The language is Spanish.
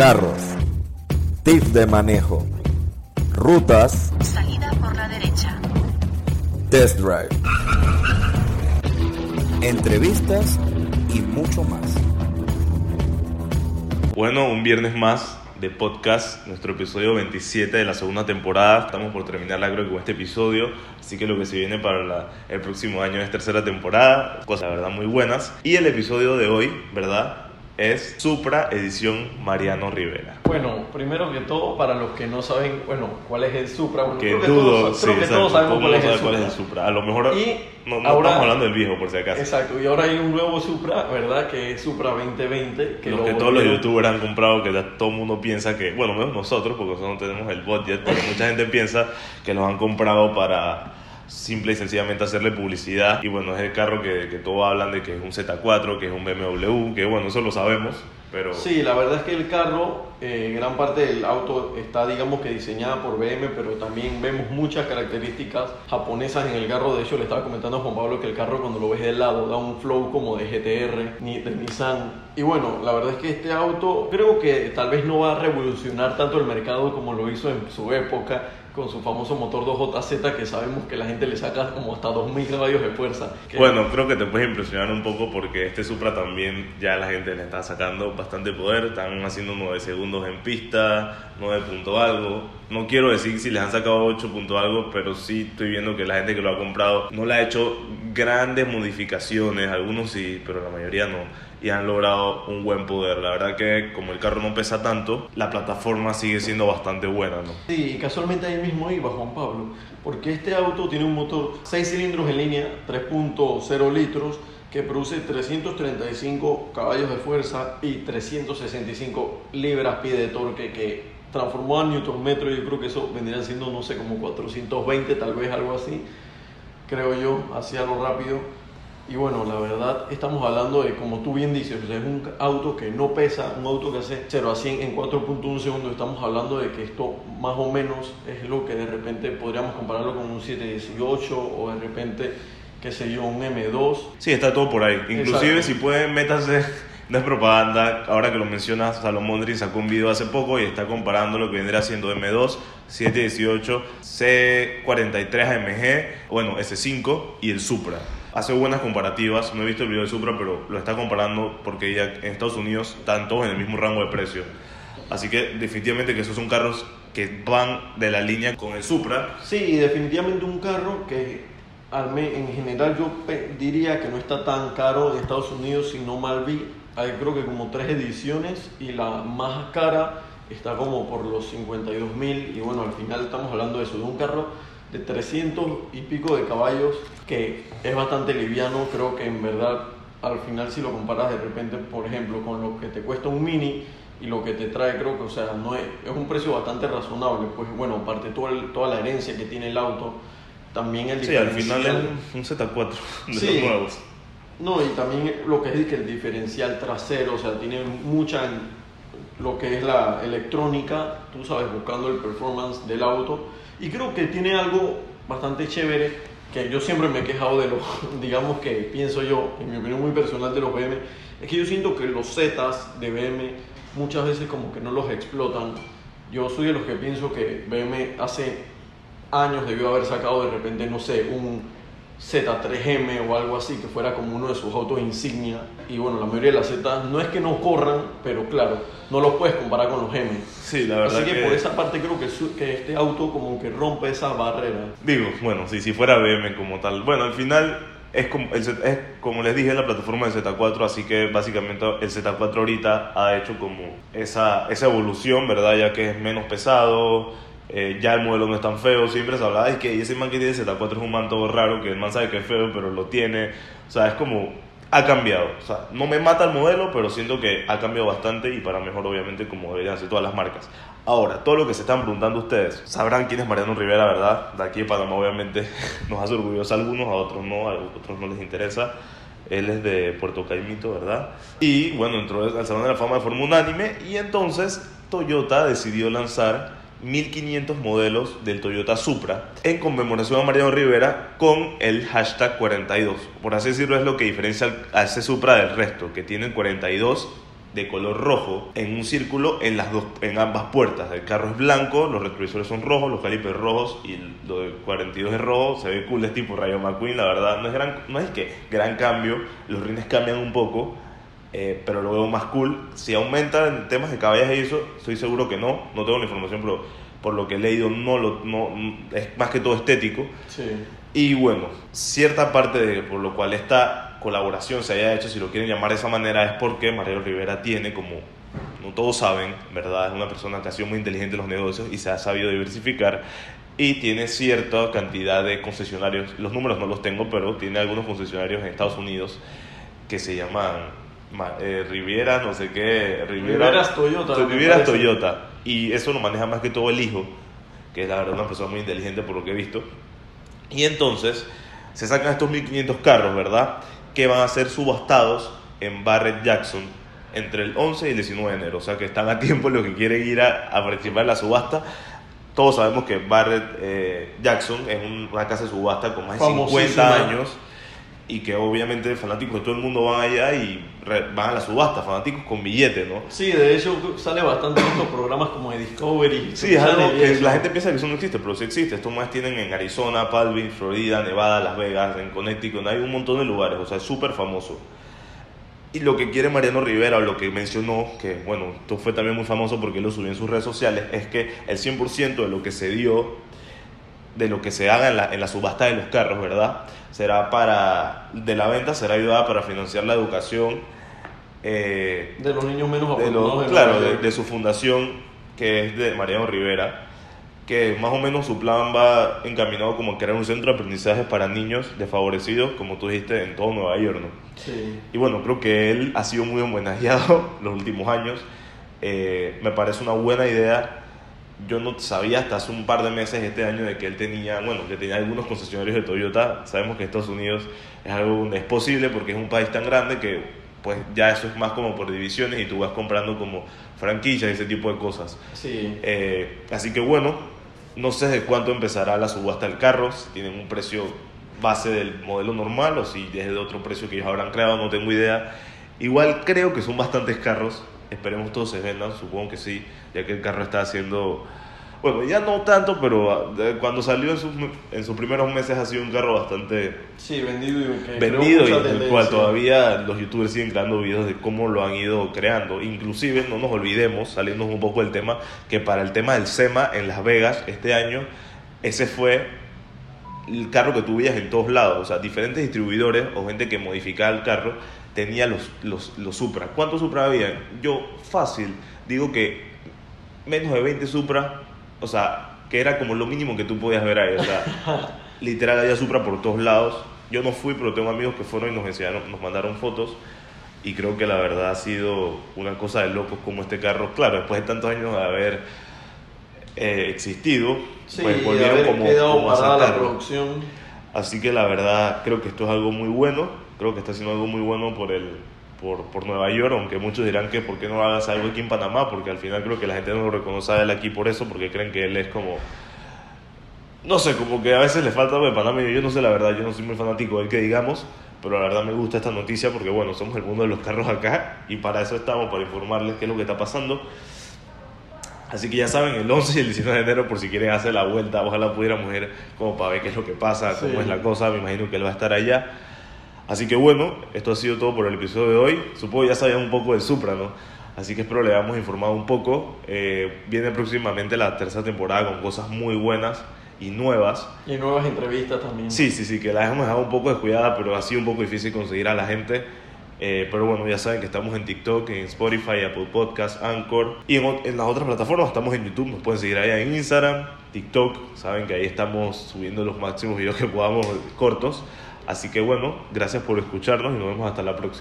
carros, tips de manejo, rutas, Salida por la derecha. test drive, entrevistas y mucho más. Bueno, un viernes más de podcast, nuestro episodio 27 de la segunda temporada. Estamos por terminar, creo que con este episodio, así que lo que se viene para la- el próximo año es tercera temporada, cosas la verdad muy buenas. Y el episodio de hoy, ¿verdad? Es Supra edición Mariano Rivera. Bueno, primero que todo, para los que no saben, bueno, cuál es el Supra, bueno, Que creo que dudo, todos, sí, creo que exacto, todos sabemos cuál es el mundo sabe Supra. cuál es el Supra. A lo mejor Y no, no ahora- estamos hablando del viejo, por si acaso. Exacto, y ahora hay un nuevo Supra, ¿verdad? Que es Supra 2020. Que Los lo que todos los youtubers han comprado, que ya todo el mundo piensa que, bueno, menos nosotros, porque nosotros no tenemos el budget, pero mucha gente piensa que los han comprado para simple y sencillamente hacerle publicidad. Y bueno, es el carro que, que todos hablan de que es un Z4, que es un BMW, que bueno, eso lo sabemos, pero... Sí, la verdad es que el carro, eh, gran parte del auto está, digamos que diseñada por BM, pero también vemos muchas características japonesas en el carro. De hecho, le estaba comentando a Juan Pablo que el carro cuando lo ves de lado da un flow como de GTR, ni de Nissan. Y bueno, la verdad es que este auto creo que tal vez no va a revolucionar tanto el mercado como lo hizo en su época con su famoso motor 2JZ que sabemos que la gente le saca como hasta 2000 caballos de fuerza. Bueno, creo que te puedes impresionar un poco porque este Supra también ya la gente le está sacando bastante poder. Están haciendo 9 segundos en pista, 9 punto algo. No quiero decir si les han sacado 8 punto algo, pero sí estoy viendo que la gente que lo ha comprado no le ha hecho grandes modificaciones. Algunos sí, pero la mayoría no. Y han logrado un buen poder. La verdad que como el carro no pesa tanto, la plataforma sigue siendo bastante buena, ¿no? Y casualmente ahí mismo iba Juan Pablo, porque este auto tiene un motor 6 cilindros en línea, 3.0 litros, que produce 335 caballos de fuerza y 365 libras-pie de torque, que transformó a Newton metro, yo creo que eso vendrían siendo, no sé, como 420, tal vez algo así, creo yo, hacia lo rápido. Y bueno, la verdad, estamos hablando de, como tú bien dices, o sea, es un auto que no pesa, un auto que hace 0 a 100 en 4.1 segundos. Estamos hablando de que esto más o menos es lo que de repente podríamos compararlo con un 718 o de repente, qué sé yo, un M2. Sí, está todo por ahí. Inclusive Exacto. si pueden, métanse, no es propaganda, ahora que lo mencionas, Salomón Drin sacó un video hace poco y está comparando lo que vendría siendo M2, 718, C43 AMG, bueno, S5 y el Supra. Hace buenas comparativas, no he visto el video del Supra, pero lo está comparando porque ya en Estados Unidos están todos en el mismo rango de precio. Así que definitivamente que esos son carros que van de la línea con el Supra. Sí, definitivamente un carro que en general yo diría que no está tan caro en Estados Unidos, si no mal vi. Hay creo que como tres ediciones y la más cara está como por los 52 mil y bueno, al final estamos hablando de eso, de un carro de 300 y pico de caballos que es bastante liviano, creo que en verdad al final si lo comparas de repente, por ejemplo, con lo que te cuesta un mini y lo que te trae, creo que, o sea, no es, es un precio bastante razonable, pues bueno, aparte toda, el- toda la herencia que tiene el auto, también el Sí, al final diferencial- es un Z4 de Sí. los nuevos. no, y también lo que es que el diferencial trasero, o sea, tiene mucha lo que es la electrónica, tú sabes, buscando el performance del auto. Y creo que tiene algo bastante chévere, que yo siempre me he quejado de los, digamos que pienso yo, en mi opinión muy personal de los BM, es que yo siento que los Zetas de BM muchas veces como que no los explotan. Yo soy de los que pienso que BM hace años debió haber sacado de repente, no sé, un Z3M o algo así, que fuera como uno de sus autos insignia. Y bueno, la mayoría de las Z no es que no corran, pero claro, no los puedes comparar con los M. Sí, la verdad Así que, que, por esa parte creo que, su- que este auto como que rompe esa barrera. Digo, bueno, si, si fuera BM como tal. Bueno, al final es como, el Z- es como les dije, la plataforma del Z4, así que básicamente el Z4 ahorita ha hecho como esa, esa evolución, ¿verdad? Ya que es menos pesado, eh, ya el modelo no es tan feo. Siempre se hablaba de que ese man que tiene Z4 es un man todo raro, que el man sabe que es feo, pero lo tiene. O sea, es como... Ha cambiado, o sea, no me mata el modelo, pero siento que ha cambiado bastante y para mejor, obviamente, como deberían ser todas las marcas. Ahora, todo lo que se están preguntando ustedes, sabrán quién es Mariano Rivera, ¿verdad? De aquí de Panamá, obviamente, nos hace orgullosos a algunos, a otros no, a otros no les interesa. Él es de Puerto Caimito, ¿verdad? Y bueno, entró al Salón de la Fama de forma unánime y entonces Toyota decidió lanzar 1500 modelos del Toyota Supra en conmemoración a Mariano Rivera con el hashtag 42. Por así decirlo, es lo que diferencia a ese Supra del resto, que tiene 42 de color rojo en un círculo en las dos en ambas puertas. El carro es blanco, los retrovisores son rojos, los calipers rojos y lo de 42 es rojo, se ve cool, es tipo Rayo McQueen, la verdad, no es gran no es que gran cambio, los rines cambian un poco, eh, pero lo veo más cool. Si aumenta en temas de caballas y eso, estoy seguro que no, no tengo la información, pero por lo que he leído no lo no es más que todo estético. Sí. Y bueno, cierta parte de por lo cual esta colaboración se haya hecho, si lo quieren llamar de esa manera, es porque Mariano Rivera tiene, como no todos saben, ¿verdad? Es una persona que ha sido muy inteligente en los negocios y se ha sabido diversificar y tiene cierta cantidad de concesionarios, los números no los tengo, pero tiene algunos concesionarios en Estados Unidos que se llaman ma- eh, Riviera, no sé qué, Riviera, Riveras Toyota, me Riviera parece. Toyota. Y eso lo maneja más que todo el hijo, que es la verdad una persona muy inteligente por lo que he visto. Y entonces se sacan estos 1500 carros, ¿verdad? Que van a ser subastados en Barrett Jackson entre el 11 y el 19 de enero. O sea que están a tiempo los que quieren ir a, a participar en la subasta. Todos sabemos que Barrett eh, Jackson es un- una casa de subasta con más de 50 Famosísima. años y que obviamente fanáticos de todo el mundo van allá y van a la subasta, fanáticos con billete, ¿no? Sí, de hecho sale bastante estos programas como de Discovery. Sí, es algo que la gente piensa que eso no existe, pero sí existe. Estos más tienen en Arizona, Palm Beach, Florida, Nevada, Las Vegas, en Connecticut, hay un montón de lugares, o sea, es súper famoso. Y lo que quiere Mariano Rivera, o lo que mencionó, que bueno, esto fue también muy famoso porque lo subió en sus redes sociales, es que el 100% de lo que se dio, de lo que se haga en la, en la subasta de los carros, ¿verdad? Será para, de la venta, será ayudada para financiar la educación. eh, De los niños menos afortunados. claro, de su fundación, que es de Mariano Rivera, que más o menos su plan va encaminado como a crear un centro de aprendizaje para niños desfavorecidos, como tú dijiste, en todo Nueva York, ¿no? Sí. Y bueno, creo que él ha sido muy homenajeado los últimos años. Eh, me parece una buena idea. Yo no sabía hasta hace un par de meses este año de que él tenía, bueno, que tenía algunos concesionarios de Toyota. Sabemos que Estados Unidos es algo donde es posible porque es un país tan grande que pues ya eso es más como por divisiones y tú vas comprando como franquicias y ese tipo de cosas. Sí. Eh, así que bueno, no sé de cuánto empezará la subasta del carro, si tienen un precio base del modelo normal o si es de otro precio que ellos habrán creado, no tengo idea. Igual creo que son bastantes carros, esperemos todos se vendan, supongo que sí, ya que el carro está haciendo, bueno, ya no tanto, pero ah, cuando salió en sus, en sus primeros meses ha sido un carro bastante Sí, vendido y que vendido y tendencia. cual todavía los youtubers siguen creando videos de cómo lo han ido creando. Inclusive, no nos olvidemos, saliendo un poco del tema, que para el tema del SEMA en Las Vegas este año, ese fue el carro que tú veías en todos lados. O sea, diferentes distribuidores o gente que modificaba el carro tenía los, los, los Supra. ¿Cuántos Supra había? Yo fácil digo que menos de 20 Supra, o sea, que era como lo mínimo que tú podías ver ahí. O sea, literal había Supra por todos lados. Yo no fui, pero tengo amigos que fueron y nos enseñaron, nos mandaron fotos. Y creo que la verdad ha sido una cosa de locos como este carro. Claro, después de tantos años de haber eh, existido, Sí, pues volvieron como, como a la producción. Así que la verdad creo que esto es algo muy bueno, creo que está haciendo algo muy bueno por el por, por Nueva York, aunque muchos dirán que por qué no hagas algo aquí en Panamá, porque al final creo que la gente no lo reconoce a él aquí por eso, porque creen que él es como no sé, como que a veces le falta algo de Panamá, y yo no sé la verdad, yo no soy muy fanático del que digamos, pero la verdad me gusta esta noticia porque bueno, somos el mundo de los carros acá y para eso estamos, para informarles qué es lo que está pasando. Así que ya saben, el 11 y el 19 de enero, por si quieren hacer la vuelta, ojalá pudiéramos ir como para ver qué es lo que pasa, cómo Sí. es la cosa. Me imagino que él va a estar allá. Así que bueno, esto ha sido todo por el episodio de hoy. Supongo ya sabían un poco del Supra, ¿no? Así que espero le hayamos informado un poco. Eh, viene próximamente la tercera temporada con cosas muy buenas y nuevas. Y nuevas entrevistas también. Sí, sí, sí, que la hemos dejado un poco descuidada, pero ha sido un poco difícil conseguir a la gente. Eh, pero bueno, ya saben que estamos en TikTok, en Spotify, Apple Podcast, Anchor y en, en las otras plataformas. Estamos en YouTube, nos pueden seguir allá en Instagram, TikTok. Saben que ahí estamos subiendo los máximos videos que podamos cortos. Así que bueno, gracias por escucharnos y nos vemos hasta la próxima.